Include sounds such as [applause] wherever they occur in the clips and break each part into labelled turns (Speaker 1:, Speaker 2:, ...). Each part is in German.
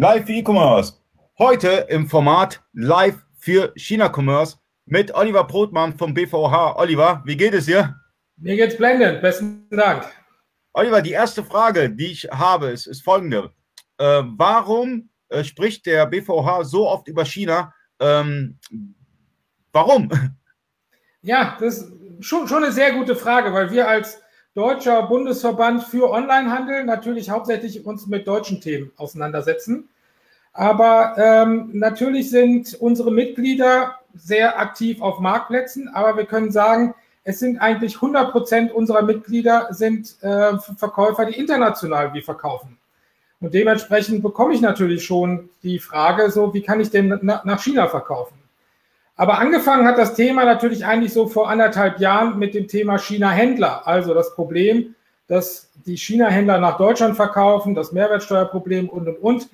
Speaker 1: Live für E-Commerce. Heute im Format Live für China-Commerce mit Oliver Brotmann vom BVH. Oliver, wie geht es dir?
Speaker 2: Mir geht's blendend. Besten Dank.
Speaker 1: Oliver, die erste Frage, die ich habe, ist, ist folgende. Äh, warum äh, spricht der BVH so oft über China? Ähm, warum? [laughs]
Speaker 2: Ja, das ist schon, schon eine sehr gute Frage, weil wir als Deutscher Bundesverband für Onlinehandel natürlich hauptsächlich uns mit deutschen Themen auseinandersetzen. Aber ähm, natürlich sind unsere Mitglieder sehr aktiv auf Marktplätzen, aber wir können sagen, es sind eigentlich 100 Prozent unserer Mitglieder sind äh, Verkäufer, die international wie verkaufen. Und dementsprechend bekomme ich natürlich schon die Frage, so wie kann ich denn nach China verkaufen? Aber angefangen hat das Thema natürlich eigentlich so vor anderthalb Jahren mit dem Thema China-Händler. Also das Problem, dass die China-Händler nach Deutschland verkaufen, das Mehrwertsteuerproblem und, und, und,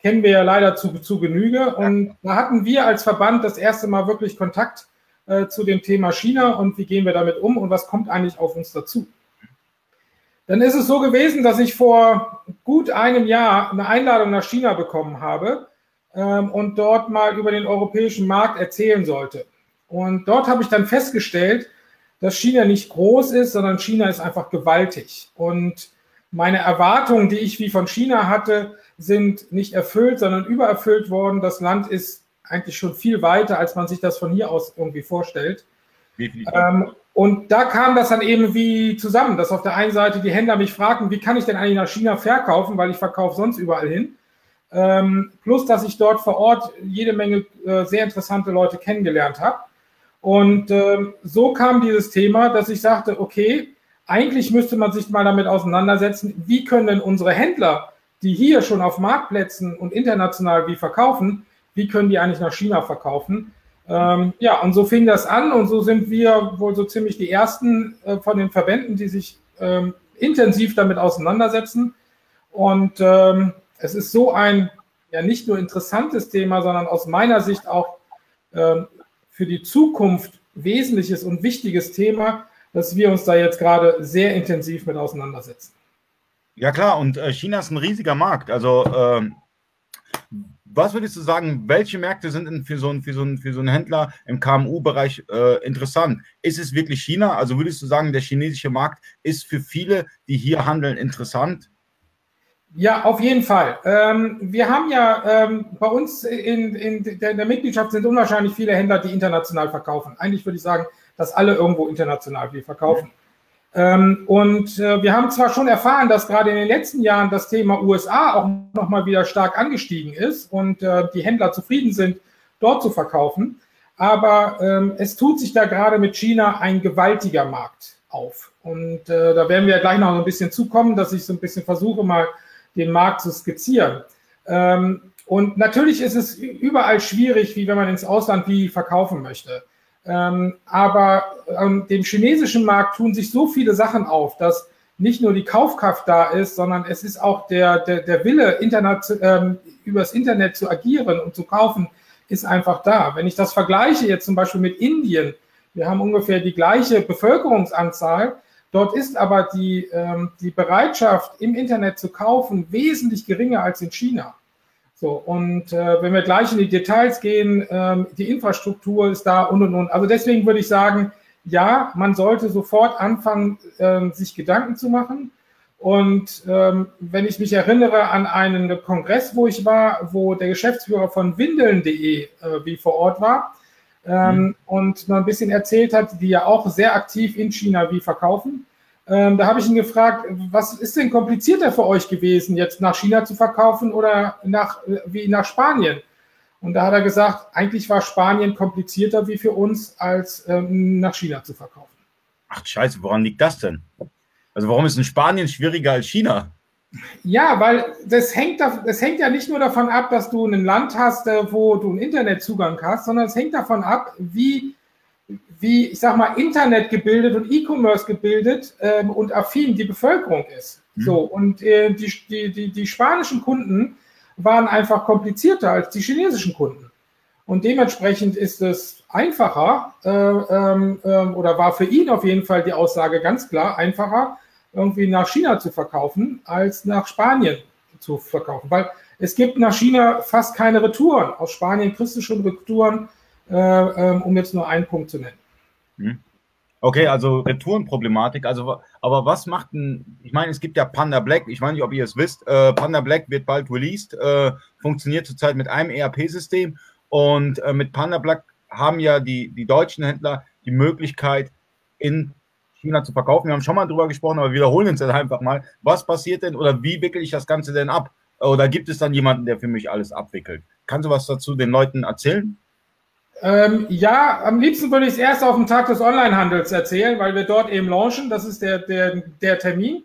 Speaker 2: kennen wir ja leider zu, zu Genüge. Und da hatten wir als Verband das erste Mal wirklich Kontakt äh, zu dem Thema China und wie gehen wir damit um und was kommt eigentlich auf uns dazu. Dann ist es so gewesen, dass ich vor gut einem Jahr eine Einladung nach China bekommen habe ähm, und dort mal über den europäischen Markt erzählen sollte. Und dort habe ich dann festgestellt, dass China nicht groß ist, sondern China ist einfach gewaltig. Und meine Erwartungen, die ich wie von China hatte, sind nicht erfüllt, sondern übererfüllt worden. Das Land ist eigentlich schon viel weiter, als man sich das von hier aus irgendwie vorstellt. Ähm, und da kam das dann eben wie zusammen, dass auf der einen Seite die Händler mich fragten, wie kann ich denn eigentlich nach China verkaufen, weil ich verkaufe sonst überall hin. Ähm, plus, dass ich dort vor Ort jede Menge äh, sehr interessante Leute kennengelernt habe. Und ähm, so kam dieses Thema, dass ich sagte, okay, eigentlich müsste man sich mal damit auseinandersetzen, wie können denn unsere Händler, die hier schon auf Marktplätzen und international wie verkaufen, wie können die eigentlich nach China verkaufen? Ähm, ja, und so fing das an und so sind wir wohl so ziemlich die ersten äh, von den Verbänden, die sich ähm, intensiv damit auseinandersetzen. Und ähm, es ist so ein ja nicht nur interessantes Thema, sondern aus meiner Sicht auch äh, für die Zukunft wesentliches und wichtiges Thema, dass wir uns da jetzt gerade sehr intensiv mit auseinandersetzen.
Speaker 1: Ja klar, und äh, China ist ein riesiger Markt. Also ähm, was würdest du sagen, welche Märkte sind für so, einen, so, einen, so einen Händler im KMU-Bereich äh, interessant? Ist es wirklich China? Also würdest du sagen, der chinesische Markt ist für viele, die hier handeln, interessant?
Speaker 2: Ja, auf jeden Fall. Ähm, wir haben ja ähm, bei uns in, in, der, in, der, Mitgliedschaft sind unwahrscheinlich viele Händler, die international verkaufen. Eigentlich würde ich sagen, dass alle irgendwo international viel verkaufen. Ja. Ähm, und äh, wir haben zwar schon erfahren, dass gerade in den letzten Jahren das Thema USA auch nochmal wieder stark angestiegen ist und äh, die Händler zufrieden sind, dort zu verkaufen. Aber ähm, es tut sich da gerade mit China ein gewaltiger Markt auf. Und äh, da werden wir gleich noch ein bisschen zukommen, dass ich so ein bisschen versuche, mal den Markt zu skizzieren. Ähm, und natürlich ist es überall schwierig, wie wenn man ins Ausland wie verkaufen möchte. Ähm, aber ähm, dem chinesischen Markt tun sich so viele Sachen auf, dass nicht nur die Kaufkraft da ist, sondern es ist auch der, der, der Wille, Internet, ähm, übers Internet zu agieren und zu kaufen, ist einfach da. Wenn ich das vergleiche jetzt zum Beispiel mit Indien, wir haben ungefähr die gleiche Bevölkerungsanzahl, Dort ist aber die, ähm, die Bereitschaft, im Internet zu kaufen, wesentlich geringer als in China. So, und äh, wenn wir gleich in die Details gehen, ähm, die Infrastruktur ist da und und und. Also deswegen würde ich sagen, ja, man sollte sofort anfangen, ähm, sich Gedanken zu machen. Und ähm, wenn ich mich erinnere an einen Kongress, wo ich war, wo der Geschäftsführer von windeln.de äh, wie vor Ort war, ähm, mhm. und noch ein bisschen erzählt hat, die ja auch sehr aktiv in China wie verkaufen. Ähm, da habe ich ihn gefragt, was ist denn komplizierter für euch gewesen, jetzt nach China zu verkaufen oder nach, wie nach Spanien? Und da hat er gesagt, eigentlich war Spanien komplizierter wie für uns, als ähm, nach China zu verkaufen.
Speaker 1: Ach scheiße, woran liegt das denn? Also warum ist in Spanien schwieriger als China?
Speaker 2: Ja, weil das hängt, das hängt ja nicht nur davon ab, dass du ein Land hast, äh, wo du einen Internetzugang hast, sondern es hängt davon ab, wie, wie ich sag mal, Internet gebildet und E-Commerce gebildet ähm, und affin die Bevölkerung ist. Mhm. So, und äh, die, die, die, die spanischen Kunden waren einfach komplizierter als die chinesischen Kunden. Und dementsprechend ist es einfacher, äh, ähm, äh, oder war für ihn auf jeden Fall die Aussage ganz klar, einfacher, irgendwie nach China zu verkaufen, als nach Spanien zu verkaufen. Weil es gibt nach China fast keine Retouren. Aus Spanien kriegst du schon Retouren, äh, ähm, um jetzt nur einen Punkt zu nennen.
Speaker 1: Hm. Okay, also Retourenproblematik. Also, aber was macht denn, ich meine, es gibt ja Panda Black, ich weiß nicht, ob ihr es wisst, äh, Panda Black wird bald released, äh, funktioniert zurzeit mit einem ERP-System und äh, mit Panda Black haben ja die, die deutschen Händler die Möglichkeit, in China zu verkaufen. Wir haben schon mal drüber gesprochen, aber wiederholen uns jetzt einfach mal. Was passiert denn oder wie wickel ich das Ganze denn ab? Oder gibt es dann jemanden, der für mich alles abwickelt? Kannst du was dazu den Leuten erzählen?
Speaker 2: Ähm, ja, am liebsten würde ich es erst auf dem Tag des Onlinehandels erzählen, weil wir dort eben launchen. Das ist der, der, der Termin.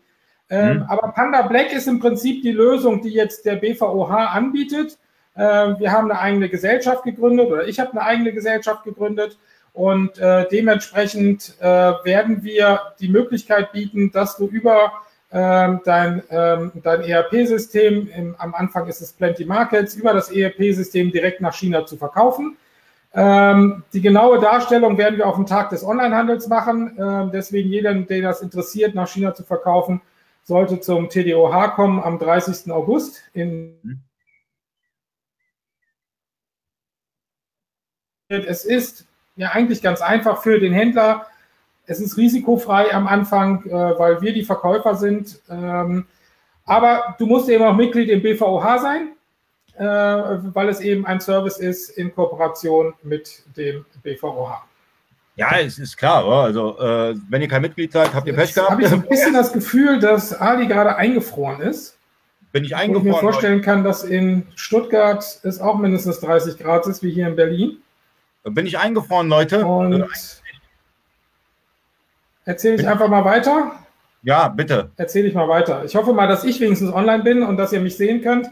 Speaker 2: Ähm, mhm. Aber Panda Black ist im Prinzip die Lösung, die jetzt der BVOH anbietet. Ähm, wir haben eine eigene Gesellschaft gegründet oder ich habe eine eigene Gesellschaft gegründet und äh, dementsprechend äh, werden wir die Möglichkeit bieten, dass du über ähm, dein, ähm, dein ERP-System, am Anfang ist es Plenty Markets, über das ERP-System direkt nach China zu verkaufen. Ähm, die genaue Darstellung werden wir auf dem Tag des Onlinehandels machen. Ähm, deswegen jeder, den das interessiert, nach China zu verkaufen, sollte zum TDOH kommen am 30. August. In es ist ja eigentlich ganz einfach für den Händler. Es ist risikofrei am Anfang, äh, weil wir die Verkäufer sind. Ähm, aber du musst eben auch Mitglied im BVOH sein äh, weil es eben ein Service ist in Kooperation mit dem BVOH.
Speaker 1: Ja, es ist klar. Also, äh, wenn ihr kein Mitglied seid, habt ihr Pech gehabt.
Speaker 2: habe ich so ein bisschen das Gefühl, dass Ali gerade eingefroren ist.
Speaker 1: Bin ich eingefroren?
Speaker 2: Und ich mir vorstellen kann, dass in Stuttgart es auch mindestens 30 Grad ist, wie hier in Berlin.
Speaker 1: Bin ich eingefroren, Leute?
Speaker 2: Und erzähle ich einfach mal weiter.
Speaker 1: Ja, bitte.
Speaker 2: Erzähle ich mal weiter. Ich hoffe mal, dass ich wenigstens online bin und dass ihr mich sehen könnt.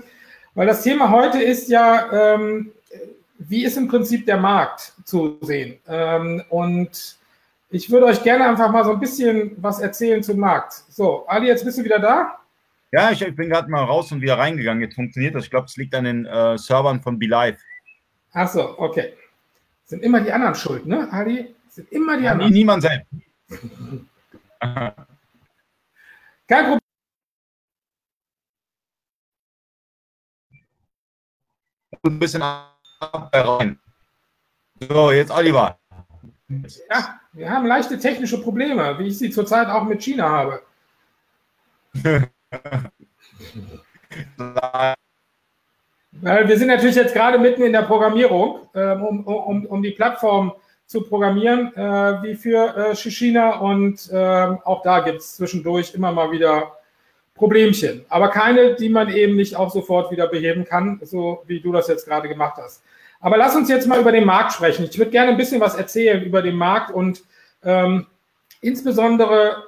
Speaker 2: Weil das Thema heute ist ja, ähm, wie ist im Prinzip der Markt zu sehen? Ähm, und ich würde euch gerne einfach mal so ein bisschen was erzählen zum Markt. So, Ali, jetzt bist du wieder da?
Speaker 1: Ja, ich, ich bin gerade mal raus und wieder reingegangen. Jetzt funktioniert das. Ich glaube, es liegt an den äh, Servern von BeLive.
Speaker 2: Ach so, okay. Sind immer die anderen schuld, ne, Ali? Sind immer die ja, anderen.
Speaker 1: Niemand selbst. [laughs]
Speaker 2: Kein Problem.
Speaker 1: ein bisschen rein. So, jetzt Oliver.
Speaker 2: Ja, wir haben leichte technische Probleme, wie ich sie zurzeit auch mit China habe. [laughs] [laughs] Weil wir sind natürlich jetzt gerade mitten in der Programmierung, ähm, um, um, um die Plattform zu programmieren, äh, wie für äh, China. Und ähm, auch da gibt es zwischendurch immer mal wieder Problemchen, aber keine, die man eben nicht auch sofort wieder beheben kann, so wie du das jetzt gerade gemacht hast. Aber lass uns jetzt mal über den Markt sprechen. Ich würde gerne ein bisschen was erzählen über den Markt und ähm, insbesondere,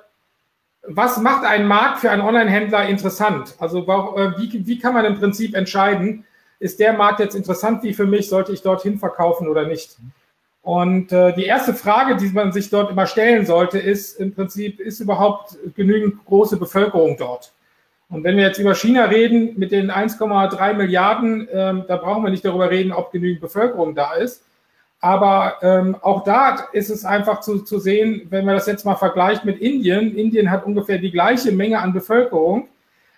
Speaker 2: was macht einen Markt für einen Online-Händler interessant? Also äh, wie, wie kann man im Prinzip entscheiden, ist der Markt jetzt interessant wie für mich, sollte ich dorthin verkaufen oder nicht? Und äh, die erste Frage, die man sich dort immer stellen sollte, ist im Prinzip, ist überhaupt genügend große Bevölkerung dort? Und wenn wir jetzt über China reden mit den 1,3 Milliarden, ähm, da brauchen wir nicht darüber reden, ob genügend Bevölkerung da ist. Aber ähm, auch da ist es einfach zu, zu sehen, wenn man das jetzt mal vergleicht mit Indien. Indien hat ungefähr die gleiche Menge an Bevölkerung,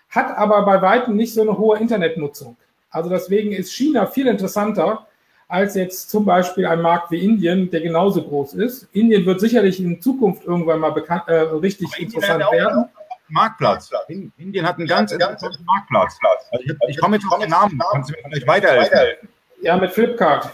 Speaker 2: hat aber bei weitem nicht so eine hohe Internetnutzung. Also deswegen ist China viel interessanter als jetzt zum Beispiel ein Markt wie Indien, der genauso groß ist. Indien wird sicherlich in Zukunft irgendwann mal bekannt, äh, richtig interessant werden.
Speaker 1: Marktplatz. Indien hat einen ganz interessanten Marktplatz. Also ich, ich komme jetzt auf den Namen. Kannst du mir vielleicht weiterhelfen?
Speaker 2: Ja, mit Flipkart.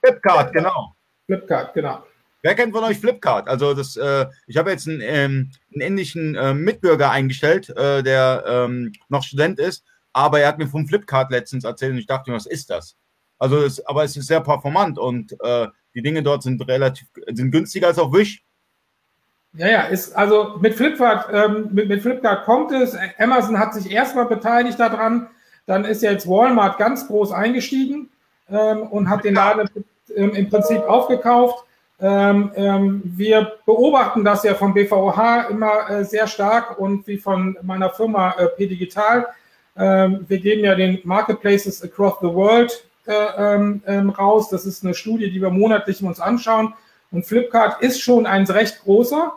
Speaker 1: Flipkart, genau.
Speaker 2: Flipkart, genau.
Speaker 1: Wer kennt von euch Flipkart? Also das, äh, ich habe jetzt einen, ähm, einen indischen äh, Mitbürger eingestellt, äh, der ähm, noch Student ist, aber er hat mir vom Flipkart letztens erzählt und ich dachte mir, was ist das? Also, es, aber es ist sehr performant und äh, die Dinge dort sind relativ sind günstiger als auf Wish.
Speaker 2: Ja, ja, ist also mit Flipkart, ähm, mit, mit Flipkart kommt es. Amazon hat sich erstmal beteiligt daran, dann ist jetzt Walmart ganz groß eingestiegen ähm, und hat den Laden im, im Prinzip aufgekauft. Ähm, ähm, wir beobachten das ja vom BVH immer äh, sehr stark und wie von meiner Firma äh, P Digital. Ähm, wir geben ja den Marketplaces across the world äh, ähm, ähm, raus. Das ist eine Studie, die wir monatlich uns anschauen. Und Flipkart ist schon ein recht großer.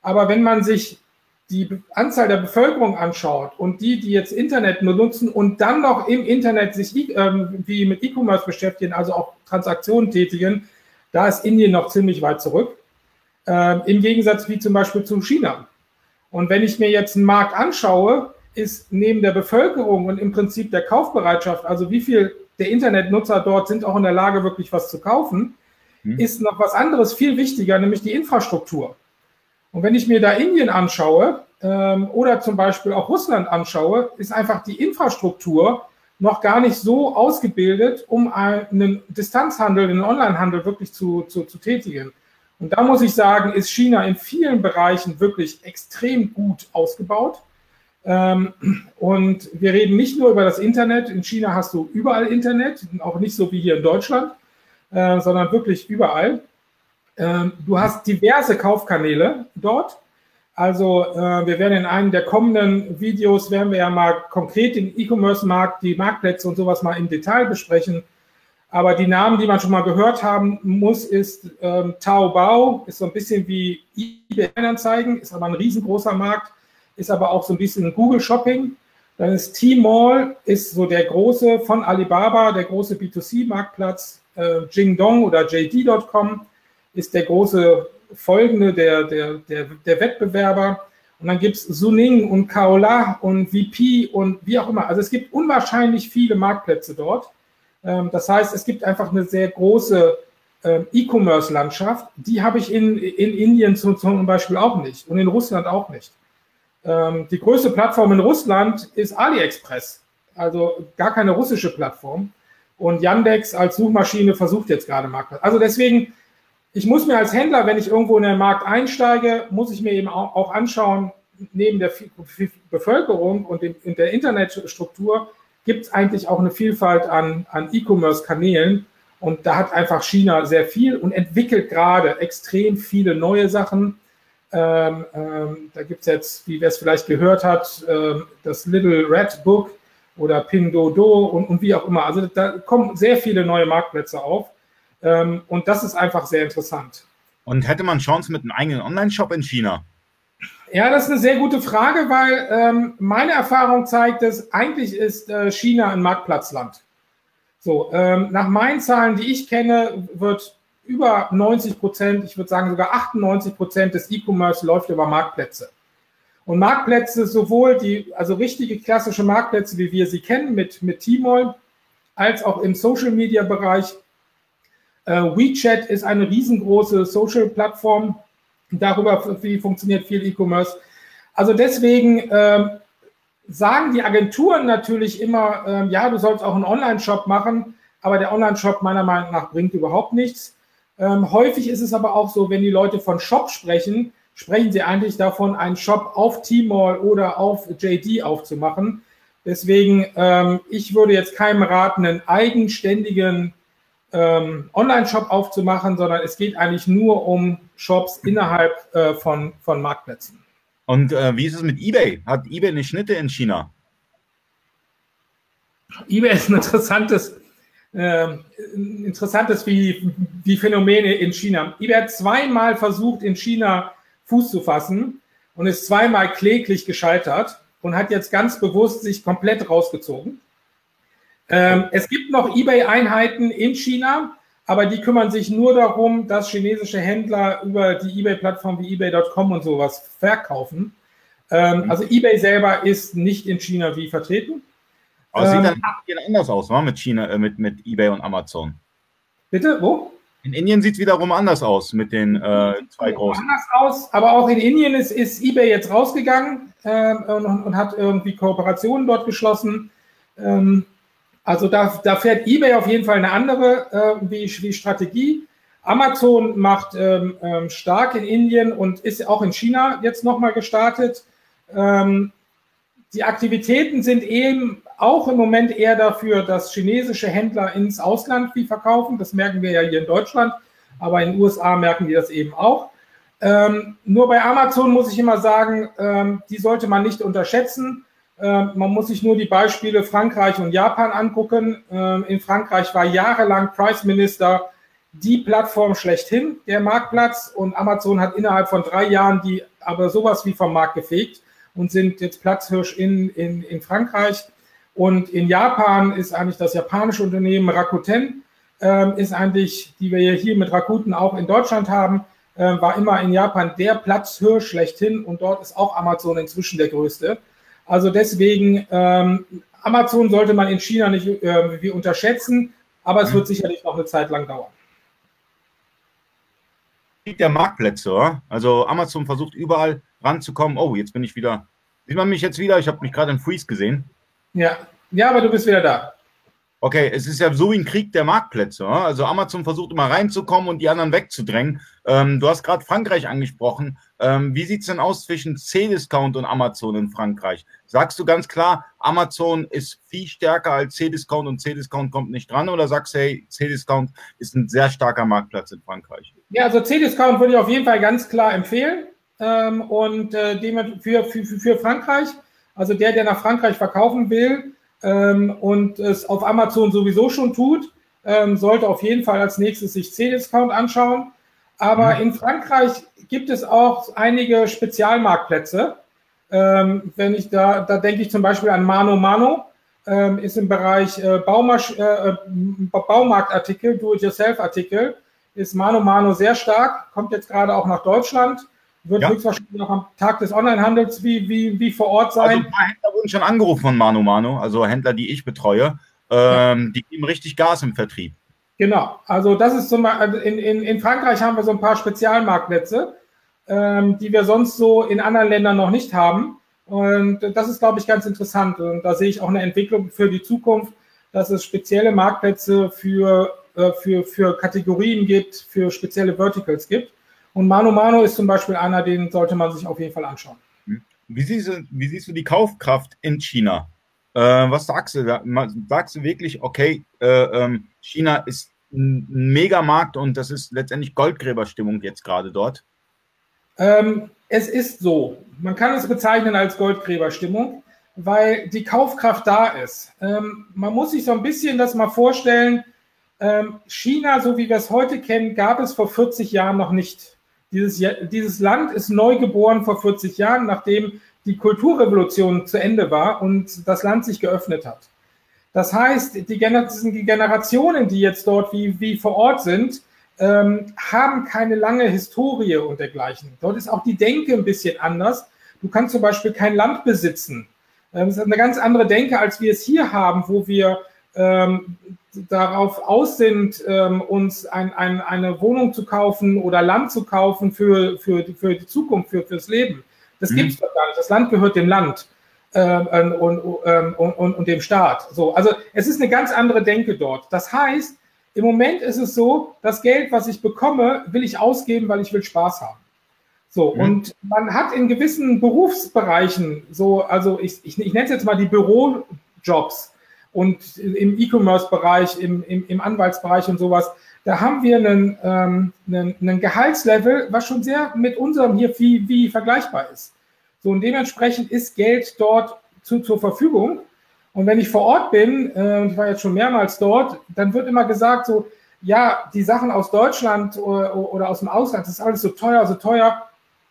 Speaker 2: Aber wenn man sich die Anzahl der Bevölkerung anschaut und die, die jetzt Internet nutzen und dann noch im Internet sich ähm, wie mit E-Commerce beschäftigen, also auch Transaktionen tätigen, da ist Indien noch ziemlich weit zurück. Ähm, Im Gegensatz wie zum Beispiel zu China. Und wenn ich mir jetzt einen Markt anschaue, ist neben der Bevölkerung und im Prinzip der Kaufbereitschaft, also wie viel der Internetnutzer dort sind auch in der Lage, wirklich was zu kaufen, hm. ist noch was anderes viel wichtiger, nämlich die Infrastruktur. Und wenn ich mir da Indien anschaue ähm, oder zum Beispiel auch Russland anschaue, ist einfach die Infrastruktur noch gar nicht so ausgebildet, um einen Distanzhandel, einen Onlinehandel wirklich zu, zu, zu tätigen. Und da muss ich sagen, ist China in vielen Bereichen wirklich extrem gut ausgebaut. Ähm, und wir reden nicht nur über das Internet. In China hast du überall Internet, auch nicht so wie hier in Deutschland, äh, sondern wirklich überall. Ähm, du hast diverse Kaufkanäle dort. Also äh, wir werden in einem der kommenden Videos, werden wir ja mal konkret den E-Commerce-Markt, die Marktplätze und sowas mal im Detail besprechen. Aber die Namen, die man schon mal gehört haben muss, ist ähm, Taobao, ist so ein bisschen wie eBay-Anzeigen, ist aber ein riesengroßer Markt, ist aber auch so ein bisschen Google Shopping. Dann ist Tmall, ist so der große von Alibaba, der große B2C-Marktplatz. Äh, Jingdong oder JD.com ist der große folgende, der, der, der, der Wettbewerber. Und dann gibt es Suning und Kaola und VP und wie auch immer. Also es gibt unwahrscheinlich viele Marktplätze dort. Ähm, das heißt, es gibt einfach eine sehr große ähm, E-Commerce-Landschaft. Die habe ich in, in Indien zum, zum Beispiel auch nicht und in Russland auch nicht. Ähm, die größte Plattform in Russland ist AliExpress, also gar keine russische Plattform. Und Yandex als Suchmaschine versucht jetzt gerade Marktplatz. Also deswegen, ich muss mir als Händler, wenn ich irgendwo in den Markt einsteige, muss ich mir eben auch, anschauen, neben der Bevölkerung und in der Internetstruktur gibt es eigentlich auch eine Vielfalt an, an E-Commerce-Kanälen. Und da hat einfach China sehr viel und entwickelt gerade extrem viele neue Sachen. Ähm, ähm, da gibt es jetzt, wie wer es vielleicht gehört hat, ähm, das Little Red Book oder Pindodo und, und wie auch immer. Also da kommen sehr viele neue Marktplätze auf. Ähm, und das ist einfach sehr interessant.
Speaker 1: Und hätte man Chance mit einem eigenen Online-Shop in China?
Speaker 2: Ja, das ist eine sehr gute Frage, weil ähm, meine Erfahrung zeigt, dass eigentlich ist äh, China ein Marktplatzland. So, ähm, nach meinen Zahlen, die ich kenne, wird über 90 Prozent, ich würde sagen sogar 98 Prozent des E-Commerce läuft über Marktplätze. Und Marktplätze, sowohl die, also richtige klassische Marktplätze, wie wir sie kennen, mit, mit Tmall, als auch im Social Media Bereich, äh, WeChat ist eine riesengroße Social-Plattform. Darüber wie funktioniert viel E-Commerce. Also deswegen ähm, sagen die Agenturen natürlich immer, ähm, ja, du sollst auch einen Online-Shop machen, aber der Online-Shop meiner Meinung nach bringt überhaupt nichts. Ähm, häufig ist es aber auch so, wenn die Leute von Shop sprechen, sprechen sie eigentlich davon, einen Shop auf Tmall oder auf JD aufzumachen. Deswegen, ähm, ich würde jetzt keinem raten, einen eigenständigen ähm, Online-Shop aufzumachen, sondern es geht eigentlich nur um Shops innerhalb äh, von, von Marktplätzen.
Speaker 1: Und äh, wie ist es mit eBay? Hat eBay eine Schnitte in China?
Speaker 2: eBay ist ein interessantes, äh, interessantes wie, wie Phänomene in China. eBay hat zweimal versucht, in China Fuß zu fassen und ist zweimal kläglich gescheitert und hat jetzt ganz bewusst sich komplett rausgezogen. Ähm, es gibt noch eBay-Einheiten in China, aber die kümmern sich nur darum, dass chinesische Händler über die eBay-Plattform wie eBay.com und sowas verkaufen. Ähm, mhm. Also eBay selber ist nicht in China wie vertreten.
Speaker 1: Aber ähm, sieht dann anders aus, wa? mit China, äh, mit, mit eBay und Amazon.
Speaker 2: Bitte, wo?
Speaker 1: In Indien sieht es wiederum anders aus mit den äh, zwei großen.
Speaker 2: Anders aus, aber auch in Indien ist, ist eBay jetzt rausgegangen äh, und, und, hat irgendwie Kooperationen dort geschlossen. Ähm, also da, da fährt eBay auf jeden Fall eine andere äh, wie, wie Strategie. Amazon macht ähm, ähm, stark in Indien und ist auch in China jetzt nochmal gestartet. Ähm, die Aktivitäten sind eben auch im Moment eher dafür, dass chinesische Händler ins Ausland wie verkaufen. Das merken wir ja hier in Deutschland, aber in den USA merken die das eben auch. Ähm, nur bei Amazon muss ich immer sagen, ähm, die sollte man nicht unterschätzen. Ähm, man muss sich nur die Beispiele Frankreich und Japan angucken. Ähm, in Frankreich war jahrelang Price Minister die Plattform schlechthin, der Marktplatz. Und Amazon hat innerhalb von drei Jahren die aber sowas wie vom Markt gefegt und sind jetzt Platzhirsch in, in, in Frankreich. Und in Japan ist eigentlich das japanische Unternehmen Rakuten, ähm, ist eigentlich, die wir hier mit Rakuten auch in Deutschland haben, äh, war immer in Japan der Platzhirsch schlechthin und dort ist auch Amazon inzwischen der größte. Also deswegen, ähm, Amazon sollte man in China nicht äh, unterschätzen, aber es wird sicherlich noch eine Zeit lang dauern.
Speaker 1: Der Marktplätze, oder? Also Amazon versucht überall ranzukommen. Oh, jetzt bin ich wieder. Sieht man mich jetzt wieder? Ich habe mich gerade in Freeze gesehen.
Speaker 2: Ja. ja, aber du bist wieder da.
Speaker 1: Okay, es ist ja so wie ein Krieg der Marktplätze. Also Amazon versucht immer reinzukommen und die anderen wegzudrängen. Ähm, du hast gerade Frankreich angesprochen. Ähm, wie sieht es denn aus zwischen C-Discount und Amazon in Frankreich? Sagst du ganz klar, Amazon ist viel stärker als C-Discount und C-Discount kommt nicht dran? Oder sagst du, hey, C-Discount ist ein sehr starker Marktplatz in Frankreich?
Speaker 2: Ja, also C-Discount würde ich auf jeden Fall ganz klar empfehlen. Ähm, und äh, für, für, für Frankreich, also der, der nach Frankreich verkaufen will, ähm, und es auf Amazon sowieso schon tut, ähm, sollte auf jeden Fall als nächstes sich C-Discount anschauen. Aber mhm. in Frankreich gibt es auch einige Spezialmarktplätze. Ähm, wenn ich da, da denke ich zum Beispiel an Mano Mano, ähm, ist im Bereich äh, Baumasch, äh, äh Baumarktartikel, Do-it-yourself-Artikel, ist Mano Mano sehr stark, kommt jetzt gerade auch nach Deutschland wird ja. höchstwahrscheinlich auch am Tag des Onlinehandels wie, wie, wie vor Ort sein. Also ein
Speaker 1: paar Händler wurden schon angerufen von Mano Mano, also Händler, die ich betreue. Ähm, ja. Die geben richtig Gas im Vertrieb.
Speaker 2: Genau, also das ist zum Beispiel, also in, in, in Frankreich haben wir so ein paar Spezialmarktplätze, ähm, die wir sonst so in anderen Ländern noch nicht haben. Und das ist, glaube ich, ganz interessant. Und da sehe ich auch eine Entwicklung für die Zukunft, dass es spezielle Marktplätze für, äh, für, für Kategorien gibt, für spezielle Verticals gibt. Und Mano Mano ist zum Beispiel einer, den sollte man sich auf jeden Fall anschauen.
Speaker 1: Hm. Wie siehst du, wie siehst du die Kaufkraft in China? Äh, was sagst du? Sagst du wirklich, okay, äh, ähm, China ist ein Megamarkt und das ist letztendlich Goldgräberstimmung jetzt gerade dort?
Speaker 2: Ähm, es ist so. Man kann es bezeichnen als Goldgräberstimmung, weil die Kaufkraft da ist. Ähm, man muss sich so ein bisschen das mal vorstellen. Ähm, China, so wie wir es heute kennen, gab es vor 40 Jahren noch nicht. Dieses, dieses Land ist neu geboren vor 40 Jahren, nachdem die Kulturrevolution zu Ende war und das Land sich geöffnet hat. Das heißt, die, Generationen, die jetzt dort wie, wie vor Ort sind, ähm, haben keine lange Historie und dergleichen. Dort ist auch die Denke ein bisschen anders. Du kannst zum Beispiel kein Land besitzen. Ähm, das ist eine ganz andere Denke, als wir es hier haben, wo wir ähm, darauf aus sind, ähm, uns ein, ein, eine Wohnung zu kaufen oder Land zu kaufen für, für, für die Zukunft, für, fürs Leben. Das mhm. gibt es doch gar nicht. Das Land gehört dem Land ähm, und, ähm, und, und, und dem Staat. So, also es ist eine ganz andere Denke dort. Das heißt, im Moment ist es so, das Geld, was ich bekomme, will ich ausgeben, weil ich will Spaß haben. So, mhm. und man hat in gewissen Berufsbereichen, so, also ich, ich, ich nenne es jetzt mal die Bürojobs, und im E-Commerce-Bereich, im, im, im, Anwaltsbereich und sowas, da haben wir einen, ähm, einen, einen, Gehaltslevel, was schon sehr mit unserem hier wie, wie vergleichbar ist. So, und dementsprechend ist Geld dort zu, zur Verfügung. Und wenn ich vor Ort bin, äh, ich war jetzt schon mehrmals dort, dann wird immer gesagt so, ja, die Sachen aus Deutschland oder, oder aus dem Ausland, das ist alles so teuer, so teuer.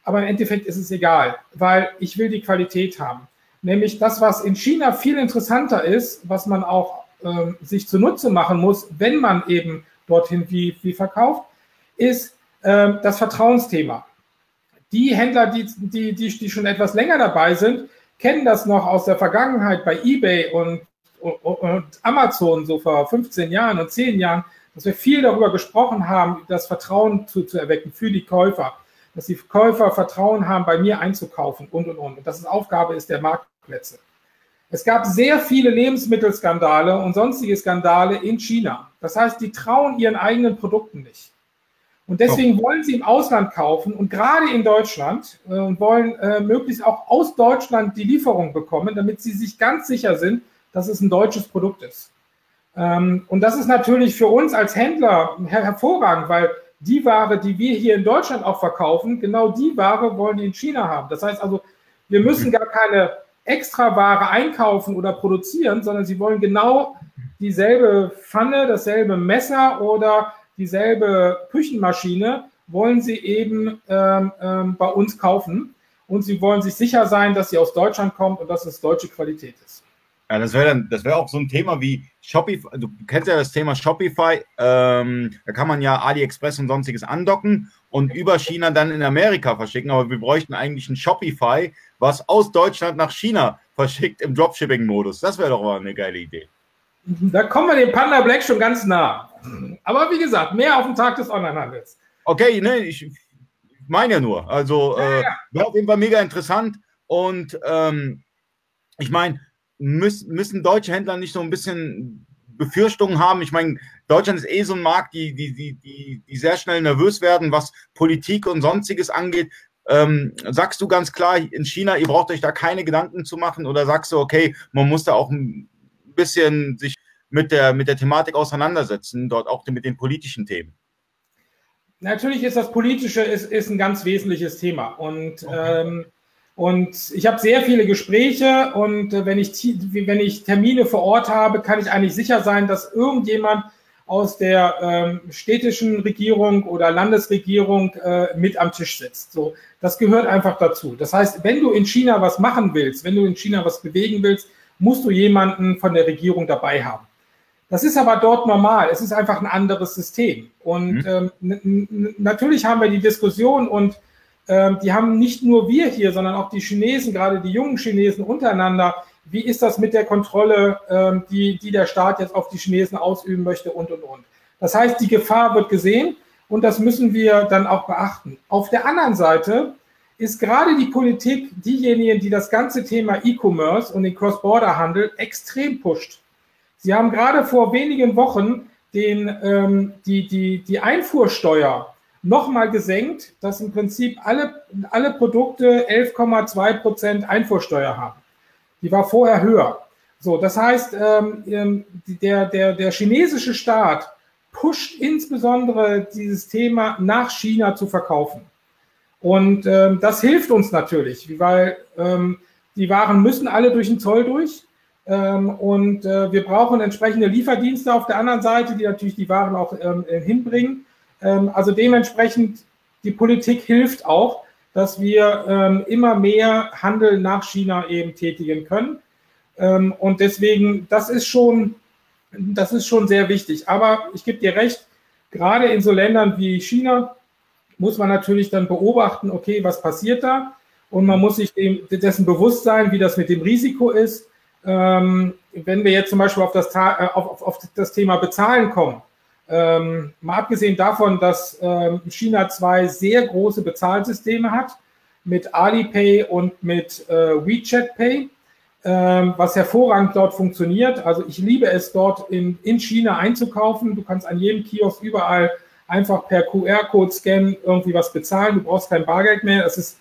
Speaker 2: Aber im Endeffekt ist es egal, weil ich will die Qualität haben. Nämlich das, was in China viel interessanter ist, was man auch äh, sich zunutze machen muss, wenn man eben dorthin wie, wie verkauft, ist äh, das Vertrauensthema. Die Händler, die, die, die, die schon etwas länger dabei sind, kennen das noch aus der Vergangenheit bei eBay und, und, und Amazon so vor 15 Jahren und 10 Jahren, dass wir viel darüber gesprochen haben, das Vertrauen zu, zu erwecken für die Käufer dass die Käufer Vertrauen haben, bei mir einzukaufen und und und. Und das ist Aufgabe ist der Markt, Plätze. Es gab sehr viele Lebensmittelskandale und sonstige Skandale in China. Das heißt, die trauen ihren eigenen Produkten nicht. Und deswegen oh. wollen sie im Ausland kaufen und gerade in Deutschland äh, und wollen äh, möglichst auch aus Deutschland die Lieferung bekommen, damit sie sich ganz sicher sind, dass es ein deutsches Produkt ist. Ähm, und das ist natürlich für uns als Händler her hervorragend, weil die Ware, die wir hier in Deutschland auch verkaufen, genau die Ware wollen die in China haben. Das heißt also, wir müssen gar keine extra Ware einkaufen oder produzieren, sondern sie wollen genau dieselbe Pfanne, dasselbe Messer oder dieselbe Küchenmaschine wollen sie eben ähm, ähm, bei uns kaufen und sie wollen sich sicher sein, dass sie aus Deutschland kommt und dass es deutsche Qualität ist.
Speaker 1: Ja, das wäre dann, das wäre auch so ein Thema wie Shopify. Du kennst ja das Thema Shopify. Ähm, da kann man ja AliExpress und sonstiges andocken und über China dann in Amerika verschicken. Aber wir bräuchten eigentlich ein Shopify, was aus Deutschland nach China verschickt im Dropshipping-Modus. Das wäre doch mal eine geile Idee.
Speaker 2: Da kommen wir dem Panda Black schon ganz nah. Aber wie gesagt, mehr auf dem Tag des Onlinehandels.
Speaker 1: Okay, ne, ich meine ja nur. Also ja, äh, wäre auf jeden Fall mega interessant. Und ähm, ich meine, müssen, müssen deutsche Händler nicht so ein bisschen Befürchtungen haben? Ich meine, Deutschland ist eh so ein Markt, die, die, die, die, die sehr schnell nervös werden, was Politik und sonstiges angeht. Ähm, sagst du ganz klar in China, ihr braucht euch da keine Gedanken zu machen oder sagst du, okay, man muss da auch ein bisschen sich mit der, mit der Thematik auseinandersetzen, dort auch mit den politischen Themen?
Speaker 2: Natürlich ist das Politische ist, ist ein ganz wesentliches Thema und okay. ähm, und ich habe sehr viele Gespräche und äh, wenn, ich, wenn ich Termine vor Ort habe, kann ich eigentlich sicher sein, dass irgendjemand aus der ähm, städtischen Regierung oder Landesregierung äh, mit am Tisch sitzt. So, das gehört einfach dazu. Das heißt, wenn du in China was machen willst, wenn du in China was bewegen willst, musst du jemanden von der Regierung dabei haben. Das ist aber dort normal. Es ist einfach ein anderes System. Und mhm. ähm, natürlich haben wir die Diskussion und ähm, die haben nicht nur wir hier, sondern auch die Chinesen, gerade die jungen Chinesen untereinander. Wie ist das mit der Kontrolle, ähm, die, die der Staat jetzt auf die Chinesen ausüben möchte und, und, und. Das heißt, die Gefahr wird gesehen und das müssen wir dann auch beachten. Auf der anderen Seite ist gerade die Politik diejenigen, die das ganze Thema E-Commerce und den Cross-Border-Handel extrem pusht. Sie haben gerade vor wenigen Wochen den, ähm, die, die, die Einfuhrsteuer nochmal gesenkt, dass im Prinzip alle, alle Produkte 11,2 Prozent Einfuhrsteuer haben. Die war vorher höher. So, das heißt, ähm, ähm, der, der, der chinesische Staat pusht insbesondere dieses Thema nach China zu verkaufen. Und ähm, das hilft uns natürlich, weil ähm, die Waren müssen alle durch den Zoll durch. Ähm, und äh, wir brauchen entsprechende Lieferdienste auf der anderen Seite, die natürlich die Waren auch ähm, hinbringen. Ähm, also dementsprechend, die Politik hilft auch, dass wir ähm, immer mehr Handel nach China eben tätigen können. Ähm, und deswegen, das ist schon, das ist schon sehr wichtig. Aber ich gebe dir recht, gerade in so Ländern wie China muss man natürlich dann beobachten, okay, was passiert da? Und man muss sich dem, dessen bewusst sein, wie das mit dem Risiko ist. Wenn wir jetzt zum Beispiel auf das, äh, auf, auf das Thema Bezahlen kommen, ähm, mal abgesehen davon, dass ähm, China zwei sehr große Bezahlsysteme hat, mit Alipay und mit äh, WeChat Pay, ähm, was hervorragend dort funktioniert. Also ich liebe es dort in, in China einzukaufen. Du kannst an jedem Kiosk überall einfach per QR-Code-Scan irgendwie was bezahlen. Du brauchst kein Bargeld mehr. Es ist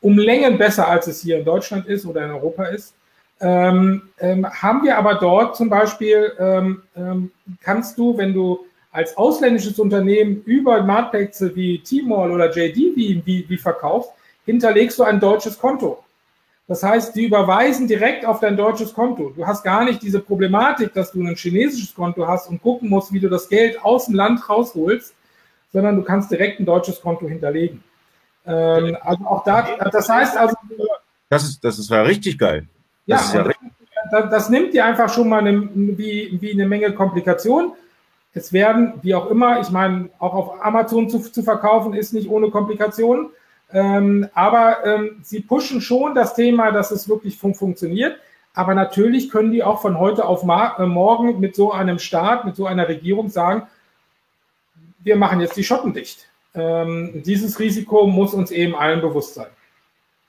Speaker 2: um Längen besser, als es hier in Deutschland ist oder in Europa ist. Ähm, ähm, haben wir aber dort zum Beispiel, ähm, ähm kannst du, wenn du als ausländisches Unternehmen über Marktplätze wie Tmall oder JD wie, wie, wie verkaufst, hinterlegst du ein deutsches Konto. Das heißt, die überweisen direkt auf dein deutsches Konto. Du hast gar nicht diese Problematik, dass du ein chinesisches Konto hast und gucken musst, wie du das Geld aus dem Land rausholst, sondern du kannst direkt ein deutsches Konto hinterlegen. Ähm, also auch da, das heißt also.
Speaker 1: Das ist, das ist ja richtig geil.
Speaker 2: Das ja, ja das, das, nimmt dir einfach schon mal eine, wie, wie eine Menge Komplikationen. Es werden, wie auch immer, ich meine, auch auf Amazon zu, zu verkaufen ist nicht ohne Komplikationen. Ähm, aber ähm, sie pushen schon das Thema, dass es wirklich fun funktioniert. Aber natürlich können die auch von heute auf äh, morgen mit so einem Staat, mit so einer Regierung sagen, wir machen jetzt die Schotten dicht. Ähm, dieses Risiko muss uns eben allen bewusst sein.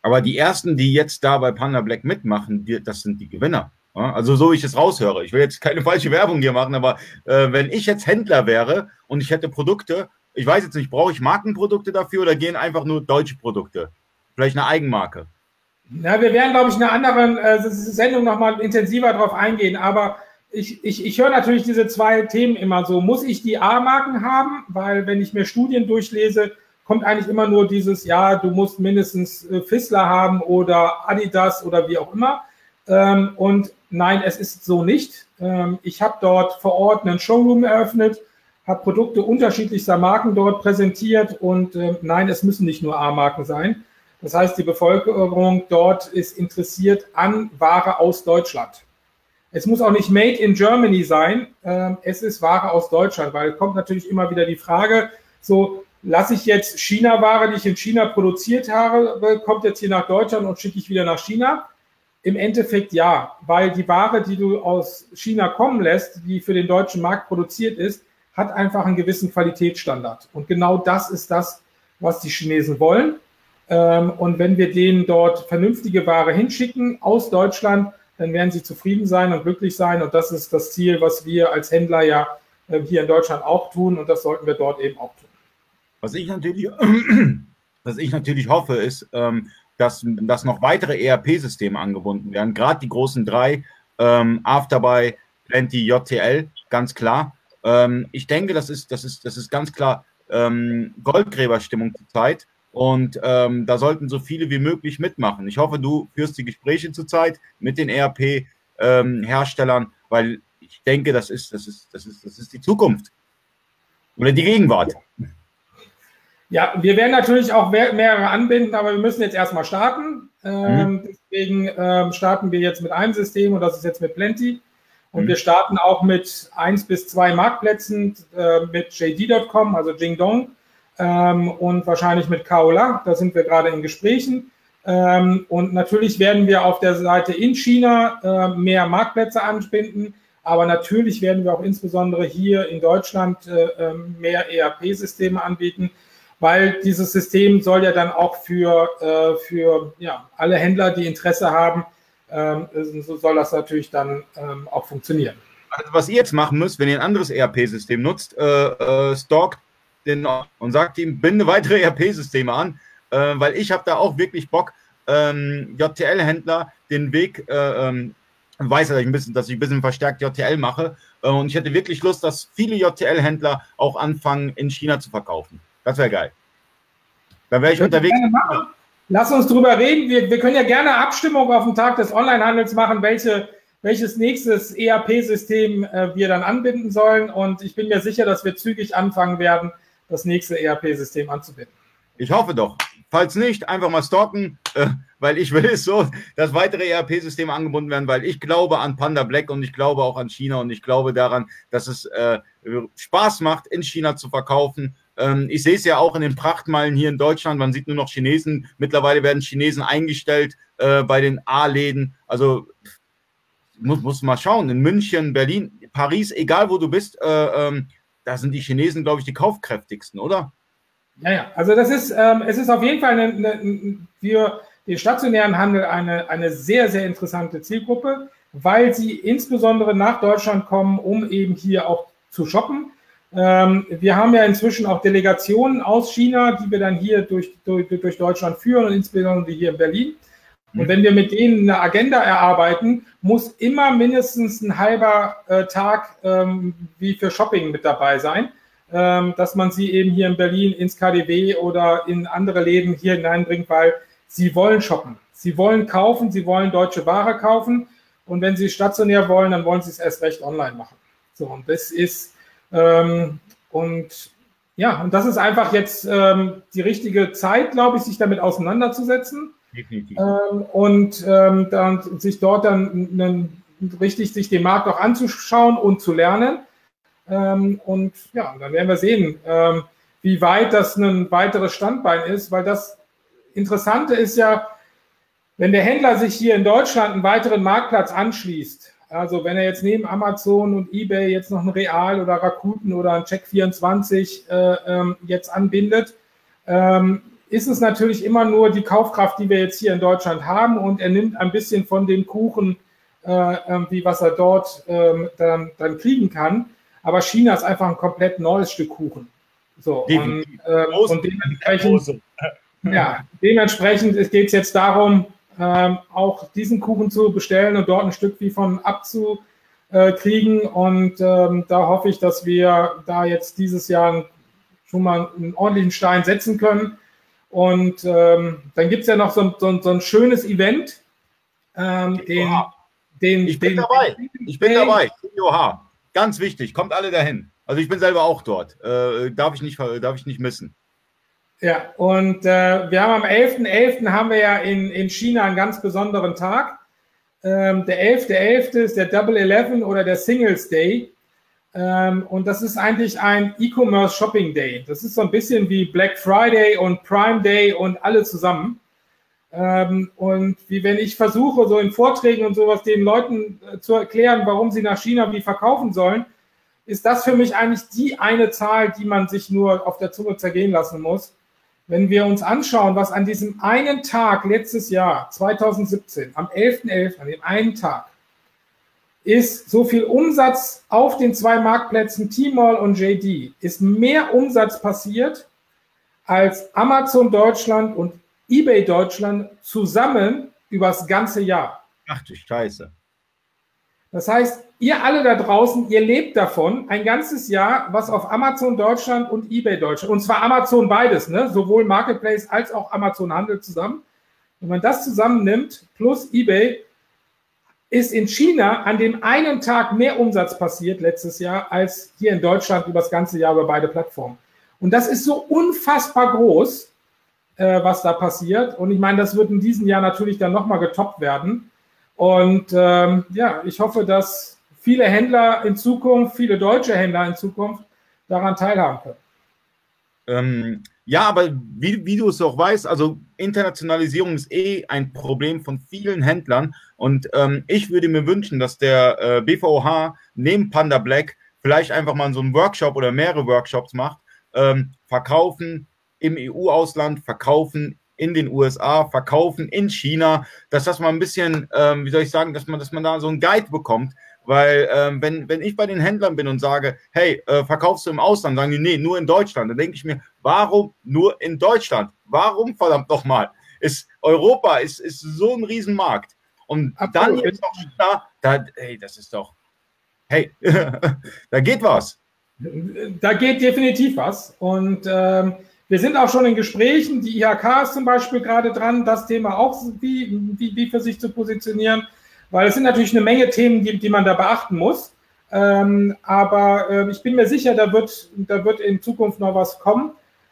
Speaker 1: Aber die ersten, die jetzt da bei Panda Black mitmachen, die, das sind die Gewinner. Also so wie ich es raushöre. Ich will jetzt keine falsche Werbung hier machen, aber äh, wenn ich jetzt Händler wäre und ich hätte Produkte, ich weiß jetzt nicht, brauche ich Markenprodukte dafür oder gehen einfach nur deutsche Produkte? Vielleicht eine Eigenmarke?
Speaker 2: Ja, wir werden, glaube ich, in einer anderen äh, Sendung nochmal intensiver darauf eingehen, aber ich, ich, ich höre natürlich diese zwei Themen immer so. Muss ich die A-Marken haben? Weil wenn ich mir Studien durchlese, kommt eigentlich immer nur dieses, ja, du musst mindestens äh, Fissler haben oder Adidas oder wie auch immer. Ähm, und nein, es ist so nicht. Ähm, ich habe dort vor Ort einen Showroom eröffnet hat Produkte unterschiedlichster Marken dort präsentiert und äh, nein, es müssen nicht nur A-Marken sein. Das heißt, die Bevölkerung dort ist interessiert an Ware aus Deutschland. Es muss auch nicht Made in Germany sein, äh, es ist Ware aus Deutschland, weil kommt natürlich immer wieder die Frage, so lasse ich jetzt China-Ware, die ich in China produziert habe, kommt jetzt hier nach Deutschland und schicke ich wieder nach China? Im Endeffekt ja, weil die Ware, die du aus China kommen lässt, die für den deutschen Markt produziert ist, hat einfach einen gewissen Qualitätsstandard. Und genau das ist das, was die Chinesen wollen. Ähm, und wenn wir denen dort vernünftige Ware hinschicken aus Deutschland, dann werden sie zufrieden sein und glücklich sein. Und das ist das Ziel, was wir als Händler ja ähm, hier in Deutschland auch tun. Und das sollten wir dort eben auch tun.
Speaker 1: Was ich natürlich, [clears throat] was ich natürlich hoffe, ist, ähm, dass, dass noch weitere ERP-Systeme angebunden werden. Gerade die großen drei, Afterbuy, Plenty, JTL, ganz klar. ich denke, das ist, das ist, das ist ganz klar Goldgräberstimmung zurzeit. Und ähm, da sollten so viele wie möglich mitmachen. Ich hoffe, du führst die Gespräche zurzeit mit den ERP-Herstellern, ähm, weil ich denke, das ist, das, ist, das, ist, das ist die Zukunft oder die Gegenwart.
Speaker 2: Ja, wir werden natürlich auch mehrere anbinden, aber wir müssen jetzt erstmal starten. Ähm, mhm. Deswegen ähm, starten wir jetzt mit einem System und das ist jetzt mit Plenty. Und mhm. wir starten auch mit eins bis zwei Marktplätzen äh, mit JD.com, also Jingdong ähm, und wahrscheinlich mit Kaola. Da sind wir gerade in Gesprächen. Ähm, und natürlich werden wir auf der Seite in China äh, mehr Marktplätze anbinden. Aber natürlich werden wir auch insbesondere hier in Deutschland äh, ähm, mehr ERP-Systeme anbieten, weil dieses System soll ja dann auch für, äh, für ja, alle Händler, die Interesse haben, ähm, so soll das natürlich dann ähm, auch funktionieren.
Speaker 1: Also was ihr jetzt machen müsst, wenn ihr ein anderes ERP-System nutzt, äh, äh, stalkt den und sagt ihm, binde weitere ERP-Systeme an, äh, weil ich habe da auch wirklich Bock, ähm, JTL-Händler den Weg, äh, ähm, weiß ich ein bisschen, dass ich ein bisschen verstärkt JTL mache äh, und ich hätte wirklich Lust, dass viele JTL-Händler auch anfangen, in China zu verkaufen. Das wäre geil.
Speaker 2: Dann wäre ich unterwegs. Lass uns drüber reden. Wir, wir können ja gerne Abstimmung auf dem Tag des Onlinehandels machen, welche welches nächstes ERP-System äh, wir dann anbinden sollen. Und ich bin mir sicher, dass wir zügig anfangen werden, das nächste ERP-System anzubinden.
Speaker 1: Ich hoffe doch. Falls nicht, einfach mal stalken, äh, weil ich will es so, dass weitere ERP-Systeme angebunden werden, weil ich glaube an Panda Black und ich glaube auch an China und ich glaube daran, dass es äh, Spaß macht, in China zu verkaufen. Ähm, ich sehe es ja auch in den Prachtmeilen hier in Deutschland. Man sieht nur noch Chinesen. Mittlerweile werden Chinesen eingestellt äh, bei den A-Läden. Also muss, muss mal schauen. In München, Berlin, Paris, egal wo du bist, äh, ähm, da sind die Chinesen, glaube ich, die kaufkräftigsten, oder?
Speaker 2: Ja, ja. Also das ist, ähm, es ist auf jeden Fall eine, eine, für den stationären Handel eine, eine sehr, sehr interessante Zielgruppe, weil sie insbesondere nach Deutschland kommen, um eben hier auch zu shoppen. Ähm, wir haben ja inzwischen auch Delegationen aus China, die wir dann hier durch, durch, durch Deutschland führen und insbesondere hier in Berlin. Und wenn wir mit denen eine Agenda erarbeiten, muss immer mindestens ein halber äh, Tag ähm, wie für Shopping mit dabei sein, ähm, dass man sie eben hier in Berlin ins KDW oder in andere Läden hier hineinbringt, weil sie wollen shoppen. Sie wollen kaufen, sie wollen deutsche Ware kaufen. Und wenn sie stationär wollen, dann wollen sie es erst recht online machen. So, und das ist, ähm, und ja, und das ist einfach jetzt ähm, die richtige Zeit, glaube ich, sich damit auseinanderzusetzen. Definitiv. Ähm, und ähm, dann sich dort dann einen, richtig sich den Markt auch anzuschauen und zu lernen. Ähm, und ja, dann werden wir sehen, ähm, wie weit das ein weiteres Standbein ist, weil das Interessante ist ja, wenn der Händler sich hier in Deutschland einen weiteren Marktplatz anschließt, also wenn er jetzt neben Amazon und eBay jetzt noch ein Real oder Rakuten oder ein Check24 äh, ähm, jetzt anbindet, ähm, ist es natürlich immer nur die Kaufkraft, die wir jetzt hier in Deutschland haben und er nimmt ein bisschen von dem Kuchen, äh, wie was er dort äh, dann, dann, kriegen kann. Aber China ist einfach ein komplett neues Stück Kuchen. So, und, äh, und dementsprechend, ja, dementsprechend geht es jetzt darum, ähm, auch diesen Kuchen zu bestellen und dort ein Stück wie von abzukriegen. Und ähm, da hoffe ich, dass wir da jetzt dieses Jahr schon mal einen ordentlichen Stein setzen können und ähm, dann gibt es ja noch so, so, so, ein schönes Event.
Speaker 1: Ähm, den, den, ich bin den, dabei. Ich bin dabei. Joha. ganz wichtig, kommt alle dahin. Also ich bin selber auch dort. Äh, darf, ich nicht, darf ich nicht missen.
Speaker 2: Ja, und äh, wir haben am 11.11. .11. haben wir ja in, in China einen ganz besonderen Tag. Ähm, der 11.11. .11. ist der Double Eleven oder der Singles Day. Ähm, und das ist eigentlich ein E-Commerce Shopping Day. Das ist so ein bisschen wie Black Friday und Prime Day und alle zusammen. Ähm, und wie wenn ich versuche, so in Vorträgen und sowas den Leuten äh, zu erklären, warum sie nach China wie verkaufen sollen, ist das für mich eigentlich die eine Zahl, die man sich nur auf der Zunge zergehen lassen muss. Wenn wir uns anschauen, was an diesem einen Tag letztes Jahr, 2017, am 11.11., .11., an dem einen Tag, ist so viel Umsatz auf den zwei Marktplätzen Tmall und JD, ist mehr Umsatz passiert als Amazon Deutschland und eBay Deutschland zusammen übers ganze Jahr.
Speaker 1: Ach du Scheiße.
Speaker 2: Das heißt, ihr alle da draußen, ihr lebt davon ein ganzes Jahr, was auf Amazon Deutschland und eBay Deutschland, und zwar Amazon beides, ne? sowohl Marketplace als auch Amazon Handel zusammen. Wenn man das zusammennimmt, plus eBay, ist in China an dem einen Tag mehr Umsatz passiert letztes Jahr als hier in Deutschland über das ganze Jahr über beide Plattformen. Und das ist so unfassbar groß, äh, was da passiert. Und ich meine, das wird in diesem Jahr natürlich dann nochmal getoppt werden. Und ähm, ja, ich hoffe, dass viele Händler in Zukunft, viele deutsche Händler in Zukunft daran teilhaben können.
Speaker 1: Ähm, ja, aber wie, wie du es auch weißt, also Internationalisierung ist eh ein Problem von vielen Händlern. Und ähm, ich würde mir wünschen, dass der äh, BVH neben Panda Black vielleicht einfach mal so einen Workshop oder mehrere Workshops macht. Ähm, verkaufen im EU-Ausland, verkaufen in den USA, verkaufen in China, dass das mal ein bisschen, ähm, wie soll ich sagen, dass man, dass man da so einen Guide bekommt, weil ähm, wenn, wenn ich bei den Händlern bin und sage, hey, äh, verkaufst du im Ausland, sagen die, nee, nur in Deutschland. Dann denke ich mir, warum nur in Deutschland? Warum verdammt nochmal? Ist Europa ist, ist so ein Riesenmarkt. Und Absolut. dann jetzt noch China, da, hey, das ist doch, hey, [laughs] da geht was.
Speaker 2: Da geht definitiv was. Und ähm, wir sind auch schon in Gesprächen. Die IHK ist zum Beispiel gerade dran, das Thema auch wie, wie, wie für sich zu positionieren weil es sind natürlich eine Menge Themen, die, die man da beachten muss. Ähm, aber äh, ich bin mir sicher, da wird, da wird in Zukunft noch was kommen,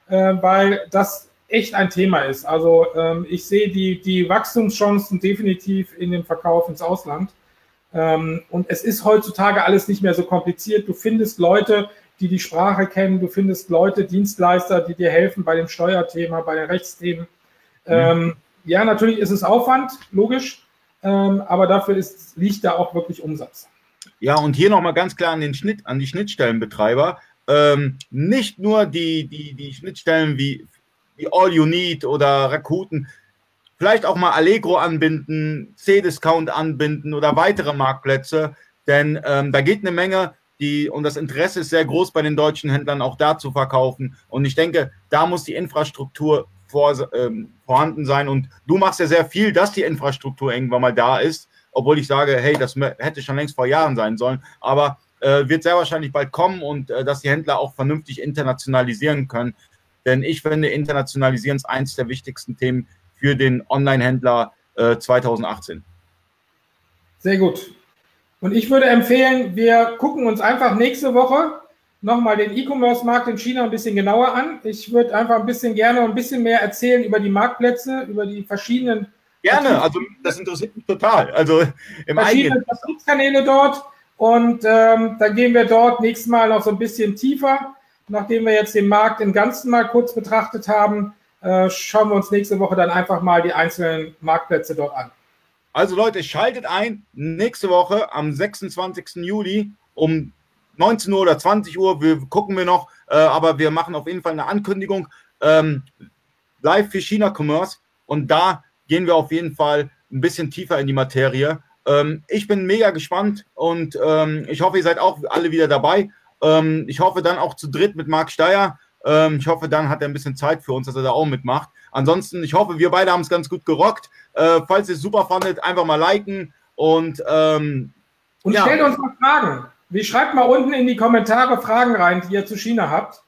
Speaker 2: äh, weil das echt ein Thema ist. Also ähm, ich sehe die, die Wachstumschancen definitiv in dem Verkauf ins Ausland. Ähm, und es ist heutzutage alles nicht mehr so kompliziert. Du findest Leute, die die Sprache kennen, du findest Leute, Dienstleister, die dir helfen bei dem Steuerthema, bei den Rechtsthemen. Mhm. ja, natürlich ist es Aufwand, logisch. Ähm, aber dafür ist, liegt da auch wirklich Umsatz.
Speaker 1: Ja, und hier nochmal ganz klar an den Schnitt, an die Schnittstellenbetreiber. Ähm, nicht nur die, die, die Schnittstellen wie, wie All You Need oder Rakuten, vielleicht auch mal Allegro anbinden, C-Discount anbinden oder weitere Marktplätze, denn ähm, da geht eine Menge. Die, und das Interesse ist sehr groß bei den deutschen Händlern, auch da zu verkaufen. Und ich denke, da muss die Infrastruktur vor, ähm, vorhanden sein. Und du machst ja sehr viel, dass die Infrastruktur irgendwann mal da ist, obwohl ich sage, hey, das hätte schon längst vor Jahren sein sollen. Aber äh, wird sehr wahrscheinlich bald kommen und äh, dass die Händler auch vernünftig internationalisieren können. Denn ich finde, Internationalisieren ist eines der wichtigsten Themen für den Online-Händler äh, 2018.
Speaker 2: Sehr gut. Und ich würde empfehlen, wir gucken uns einfach nächste Woche nochmal den E-Commerce-Markt in China ein bisschen genauer an. Ich würde einfach ein bisschen gerne ein bisschen mehr erzählen über die Marktplätze, über die verschiedenen.
Speaker 1: Gerne, also das interessiert mich total. Also
Speaker 2: im verschiedenen Vertriebskanäle dort. Und ähm, dann gehen wir dort nächstes Mal noch so ein bisschen tiefer. Nachdem wir jetzt den Markt im Ganzen mal kurz betrachtet haben, äh, schauen wir uns nächste Woche dann einfach mal die einzelnen Marktplätze dort an.
Speaker 1: Also Leute, schaltet ein nächste Woche am 26. Juli um 19 Uhr oder 20 Uhr, wir gucken wir noch, äh, aber wir machen auf jeden Fall eine Ankündigung ähm, live für China Commerce und da gehen wir auf jeden Fall ein bisschen tiefer in die Materie. Ähm, ich bin mega gespannt und ähm, ich hoffe, ihr seid auch alle wieder dabei. Ähm, ich hoffe dann auch zu dritt mit Marc Steyer. Ähm, ich hoffe, dann hat er ein bisschen Zeit für uns, dass er da auch mitmacht. Ansonsten, ich hoffe, wir beide haben es ganz gut gerockt. Äh, falls ihr es super fandet, einfach mal liken und, ähm,
Speaker 2: und ja. stellt uns mal Fragen. Wie schreibt mal unten in die Kommentare Fragen rein, die ihr zu China habt.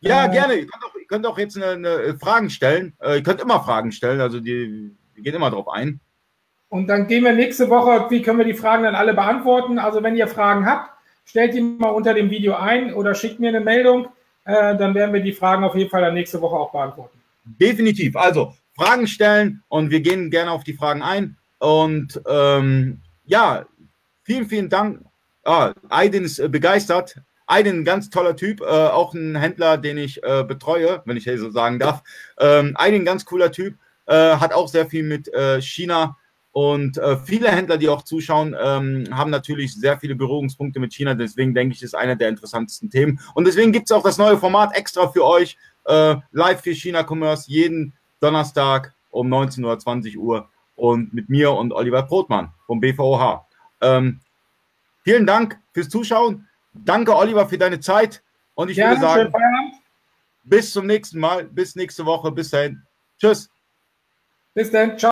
Speaker 1: Ja, äh, gerne. Ihr könnt, auch, ihr könnt auch jetzt eine, eine äh, Fragen stellen. Äh, ihr könnt immer Fragen stellen, also die, die gehen immer drauf ein.
Speaker 2: Und dann gehen wir nächste Woche, wie können wir die Fragen dann alle beantworten? Also wenn ihr Fragen habt, stellt die mal unter dem Video ein oder schickt mir eine Meldung. Äh, dann werden wir die Fragen auf jeden Fall dann nächste Woche auch beantworten.
Speaker 1: Definitiv. Also Fragen stellen und wir gehen gerne auf die Fragen ein. Und ähm, ja, vielen, vielen Dank. Ah, Aydin ist äh, begeistert. Aydin, ein ganz toller Typ, äh, auch ein Händler, den ich äh, betreue, wenn ich so sagen darf. Ähm, Aydin, ganz cooler Typ, äh, hat auch sehr viel mit äh, China und äh, viele Händler, die auch zuschauen, ähm, haben natürlich sehr viele Berührungspunkte mit China. Deswegen denke ich, ist einer der interessantesten Themen. Und deswegen gibt es auch das neue Format extra für euch. Live für China Commerce jeden Donnerstag um 19 oder 20 Uhr. Und mit mir und Oliver Brotmann vom BVOH. Ähm, vielen Dank fürs Zuschauen. Danke, Oliver, für deine Zeit. Und ich Gerne, würde sagen, bis zum nächsten Mal. Bis nächste Woche. Bis dahin. Tschüss.
Speaker 2: Bis dann. Ciao.